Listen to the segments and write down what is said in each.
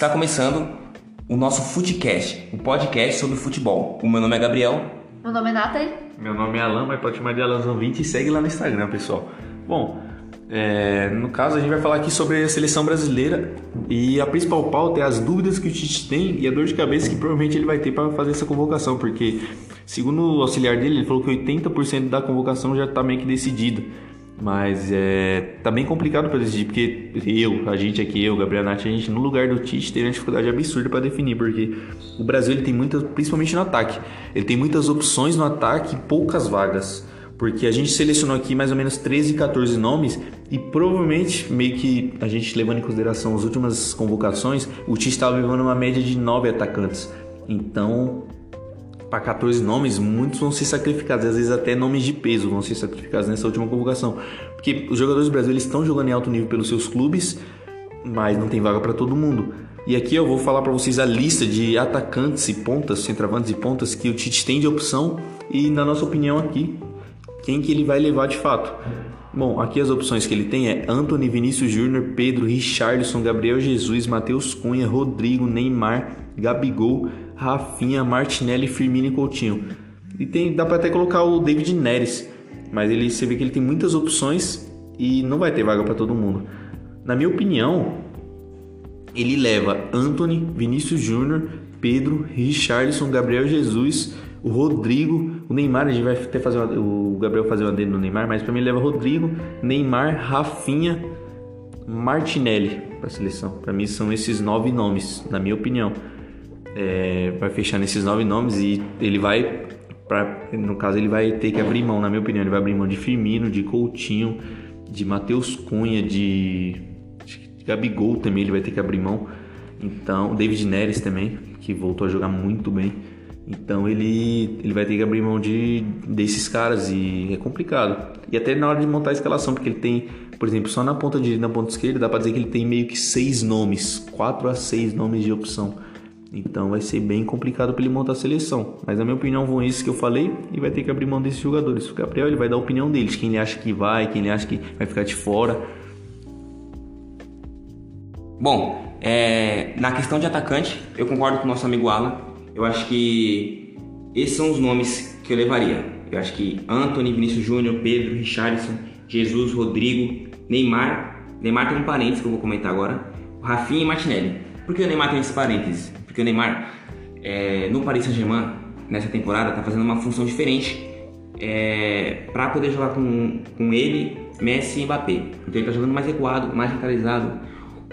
Está começando o nosso Futecast, o um podcast sobre futebol. O meu nome é Gabriel. Meu nome é Nathalie. Meu nome é Alan, mas pode chamar de Alanzão20 e segue lá no Instagram, pessoal. Bom, é, no caso a gente vai falar aqui sobre a seleção brasileira e a principal pauta é as dúvidas que o Tite tem e a dor de cabeça que provavelmente ele vai ter para fazer essa convocação, porque segundo o auxiliar dele, ele falou que 80% da convocação já está meio que decidida. Mas é, tá bem complicado para decidir, porque eu, a gente aqui, eu, Gabriel Nath, a gente no lugar do Tite teria uma dificuldade absurda para definir, porque o Brasil ele tem muitas, principalmente no ataque, ele tem muitas opções no ataque e poucas vagas. Porque a gente selecionou aqui mais ou menos 13, 14 nomes e provavelmente, meio que a gente levando em consideração as últimas convocações, o Tite estava levando uma média de 9 atacantes. Então, para 14 nomes, muitos vão ser sacrificados, às vezes até nomes de peso vão ser sacrificados nessa última convocação. Porque os jogadores do Brasil estão jogando em alto nível pelos seus clubes, mas não tem vaga para todo mundo. E aqui eu vou falar para vocês a lista de atacantes e pontas, centroavantes e pontas que o Tite tem de opção e na nossa opinião aqui, quem que ele vai levar de fato. Bom, aqui as opções que ele tem é Anthony, Vinícius Júnior, Pedro, Richarlison, Gabriel Jesus, Matheus Cunha, Rodrigo, Neymar, Gabigol, Rafinha, Martinelli, Firmino e Coutinho. E tem, dá para até colocar o David Neres, mas ele você vê que ele tem muitas opções e não vai ter vaga para todo mundo. Na minha opinião, ele leva Anthony, Vinícius Júnior, Pedro, Richarlison, Gabriel Jesus, o Rodrigo, o Neymar, a gente vai até fazer uma, o Gabriel fazer uma dele no Neymar, mas para mim leva Rodrigo, Neymar, Rafinha, Martinelli para a seleção. Para mim são esses nove nomes, na minha opinião é, vai fechar nesses nove nomes e ele vai, pra, no caso, ele vai ter que abrir mão, na minha opinião, ele vai abrir mão de Firmino, de Coutinho, de Matheus Cunha, de, de Gabigol também, ele vai ter que abrir mão. Então, David Neres também, que voltou a jogar muito bem. Então ele, ele vai ter que abrir mão de, desses caras e é complicado. E até na hora de montar a escalação, porque ele tem, por exemplo, só na ponta direita na ponta esquerda, dá pra dizer que ele tem meio que seis nomes, quatro a seis nomes de opção. Então vai ser bem complicado para ele montar a seleção. Mas na minha opinião vão esses que eu falei e vai ter que abrir mão desses jogadores. O Gabriel ele vai dar a opinião deles, quem ele acha que vai, quem ele acha que vai ficar de fora. Bom, é, na questão de atacante, eu concordo com o nosso amigo Alan. Eu acho que esses são os nomes que eu levaria. Eu acho que Anthony, Vinícius Júnior, Pedro, Richardson, Jesus, Rodrigo, Neymar. Neymar tem um parênteses que eu vou comentar agora. Rafinha e Martinelli. Por que o Neymar tem esse parênteses? Porque o Neymar, é, no Paris Saint-Germain, nessa temporada, está fazendo uma função diferente é, para poder jogar com, com ele, Messi e Mbappé. Então ele está jogando mais recuado, mais centralizado,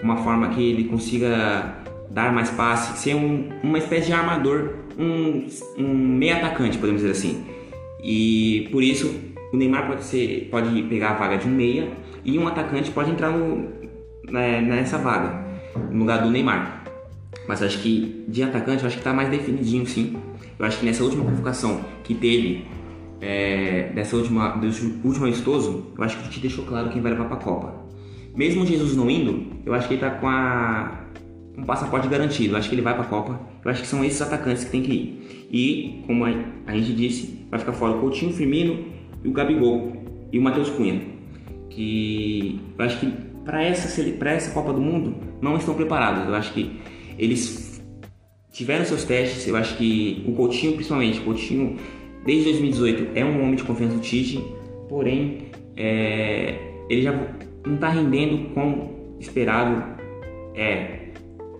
uma forma que ele consiga dar mais passe, ser um, uma espécie de armador, um, um meio atacante, podemos dizer assim. E por isso o Neymar pode ser, pode pegar a vaga de um meia e um atacante pode entrar no, né, nessa vaga no lugar do Neymar. Mas acho que de atacante, acho que tá mais definidinho sim. Eu acho que nessa última convocação que teve, é, dessa última, desse último amistoso, eu acho que te deixou claro quem vai levar pra Copa. Mesmo Jesus não indo, eu acho que ele tá com a um passaporte garantido. Eu acho que ele vai para a Copa. Eu acho que são esses atacantes que tem que ir. E, como a gente disse, vai ficar fora o Coutinho, o Firmino e o Gabigol e o Matheus Cunha. Que eu acho que para essa, essa Copa do Mundo não estão preparados. Eu acho que eles tiveram seus testes, eu acho que o Coutinho, principalmente, o Coutinho, desde 2018, é um homem de confiança do Tite, porém, é, ele já não está rendendo como esperado, é,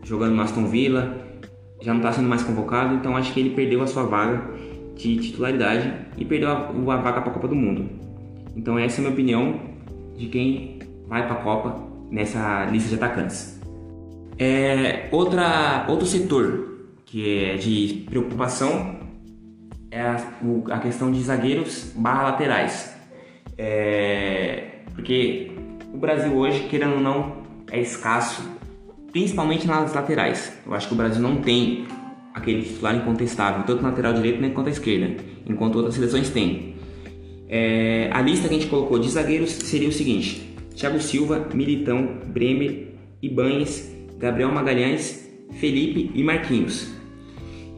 jogando no Aston Villa, já não está sendo mais convocado, então acho que ele perdeu a sua vaga de titularidade e perdeu a, a vaga para a Copa do Mundo. Então essa é a minha opinião de quem vai para a Copa nessa lista de atacantes. É, outra, outro setor que é de preocupação é a, a questão de zagueiros barra laterais. É, porque o Brasil hoje, querendo ou não, é escasso, principalmente nas laterais. Eu acho que o Brasil não tem aquele titular incontestável, tanto na lateral direito nem quanto à esquerda, enquanto outras seleções têm. É, a lista que a gente colocou de zagueiros seria o seguinte: Thiago Silva, Militão, Bremer, Ibanes, Gabriel Magalhães, Felipe e Marquinhos.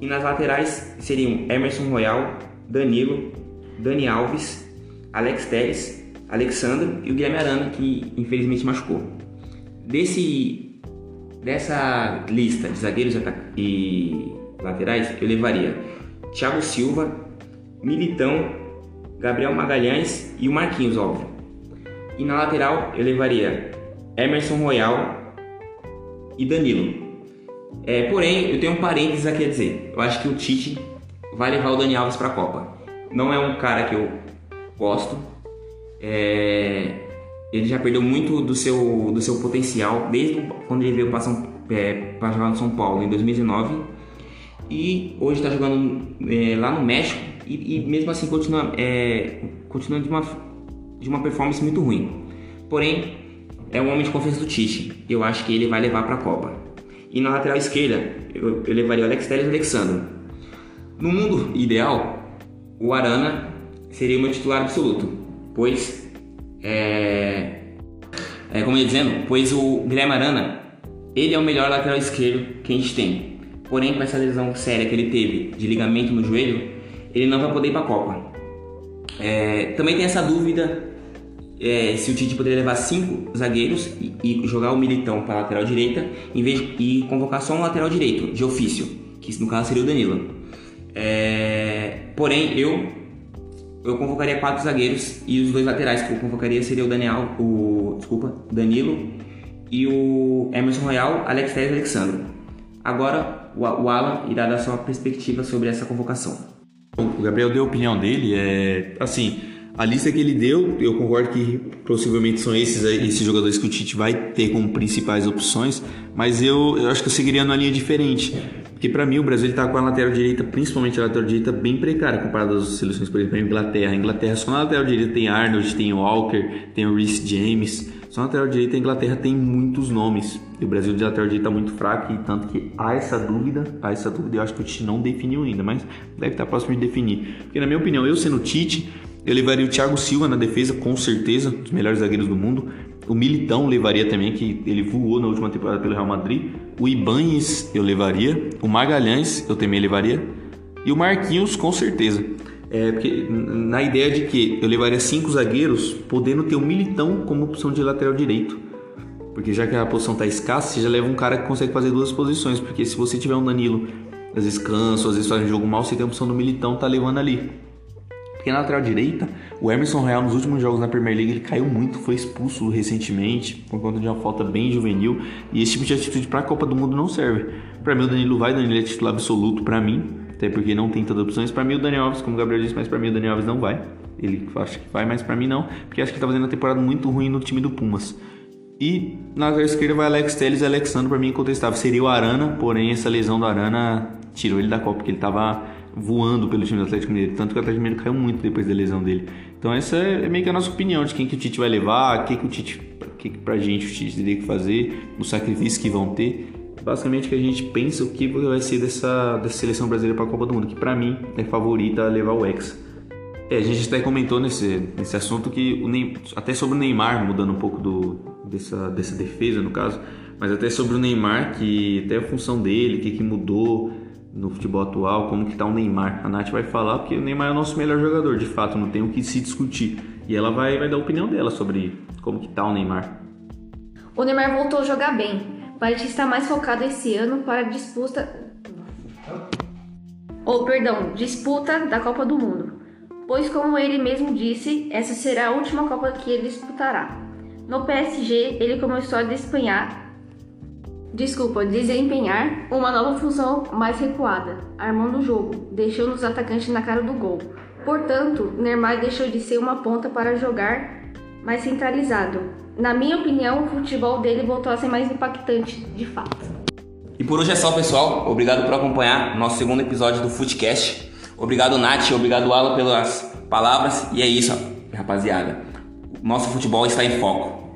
E nas laterais seriam Emerson Royal, Danilo, Dani Alves, Alex Teres, Alexandre e o Guilherme Arana, que infelizmente machucou. Desse, dessa lista de zagueiros e laterais, eu levaria Thiago Silva, Militão, Gabriel Magalhães e o Marquinhos, óbvio. E na lateral eu levaria Emerson Royal e Danilo. É, porém, eu tenho um parênteses aqui a dizer. Eu acho que o Tite vai levar o Dani Alves para a Copa. Não é um cara que eu gosto. É, ele já perdeu muito do seu, do seu potencial desde quando ele veio para é, jogar no São Paulo em 2019 e hoje está jogando é, lá no México e, e mesmo assim continua, é, continua de, uma, de uma performance muito ruim. Porém, é um homem de confiança do Tite. Eu acho que ele vai levar para a Copa. E na lateral esquerda, eu, eu levaria o Alex Telles e o Alexandre. No mundo ideal, o Arana seria o meu titular absoluto, pois é, é como eu ia dizendo, pois o Guilherme Arana ele é o melhor lateral esquerdo que a gente tem. Porém, com essa lesão séria que ele teve de ligamento no joelho, ele não vai poder ir para a Copa. É, também tem essa dúvida é, se o Tite poderia levar cinco zagueiros e, e jogar o Militão para a lateral direita em vez de, e convocar só um lateral direito de ofício, que no caso seria o Danilo. É, porém, eu eu convocaria quatro zagueiros e os dois laterais que eu convocaria seria o Daniel, o desculpa, Danilo e o Emerson Royal, Alex Telles e Alexandre. Agora o, o Alan irá dar sua perspectiva sobre essa convocação. O Gabriel deu a opinião dele, é assim, a lista que ele deu, eu concordo que possivelmente são esses, esses jogadores que o Tite vai ter como principais opções, mas eu, eu acho que eu seguiria numa linha diferente. Porque para mim o Brasil está com a lateral direita, principalmente a lateral direita, bem precária comparado às seleções, por exemplo, a Inglaterra. A Inglaterra só na lateral direita tem Arnold, tem Walker, tem o Reece James. Só na lateral direita a Inglaterra tem muitos nomes. E o Brasil de lateral direita está muito fraco, e tanto que há essa dúvida, há essa dúvida, eu acho que o Tite não definiu ainda, mas deve estar próximo de definir. Porque na minha opinião, eu sendo Tite, eu levaria o Thiago Silva na defesa, com certeza, um dos melhores zagueiros do mundo. O Militão levaria também, que ele voou na última temporada pelo Real Madrid. O Ibanes eu levaria. O Magalhães eu também levaria. E o Marquinhos, com certeza. É, porque na ideia de que eu levaria cinco zagueiros, podendo ter o Militão como opção de lateral direito. Porque já que a posição está escassa, você já leva um cara que consegue fazer duas posições. Porque se você tiver um Danilo, às vezes cansa, às vezes faz um jogo mal, você tem a opção do Militão, tá levando ali. Porque na lateral direita, o Emerson Real nos últimos jogos na Premier League ele caiu muito, foi expulso recentemente por conta de uma falta bem juvenil e esse tipo de atitude para a Copa do Mundo não serve. Para mim o Danilo vai, Danilo é titular absoluto para mim, até porque não tem tantas opções. Para mim o Daniel Alves, como o Gabriel disse, mas para mim o Daniel Alves não vai. Ele acha que vai, mas para mim não, porque acho que ele tá fazendo uma temporada muito ruim no time do Pumas. E na lateral esquerda vai Alex Telles e Alexandre, para mim incontestável. Seria o Arana, porém essa lesão do Arana tirou ele da Copa, porque ele tava voando pelo time do Atlético Mineiro. Tanto que o Atlético Mineiro caiu muito depois da lesão dele. Então essa é meio que a nossa opinião de quem que o Tite vai levar, o que, que o Tite, que, que pra gente o Tite teria que fazer, os sacrifícios que vão ter. Basicamente que a gente pensa o que vai ser dessa, dessa seleção brasileira para a Copa do Mundo, que para mim é favorita a levar o Hexa. É, a gente até comentou nesse, nesse assunto que o Neymar, até sobre o Neymar, mudando um pouco do, dessa, dessa defesa no caso, mas até sobre o Neymar, que até a função dele, o que, que mudou, no futebol atual, como que tá o Neymar. A Nath vai falar porque o Neymar é o nosso melhor jogador, de fato, não tem o que se discutir. E ela vai, vai dar a opinião dela sobre como que tá o Neymar. O Neymar voltou a jogar bem, mas está mais focado esse ano para a disputa... Ou, oh, perdão, disputa da Copa do Mundo. Pois, como ele mesmo disse, essa será a última Copa que ele disputará. No PSG, ele começou a despenhar desculpa, desempenhar uma nova função mais recuada, armando o jogo, deixando os atacantes na cara do gol. Portanto, Neymar deixou de ser uma ponta para jogar mais centralizado. Na minha opinião, o futebol dele voltou a ser mais impactante, de fato. E por hoje é só, pessoal. Obrigado por acompanhar nosso segundo episódio do Footcast. Obrigado, Nath. Obrigado, Alan, pelas palavras. E é isso, rapaziada. Nosso futebol está em foco.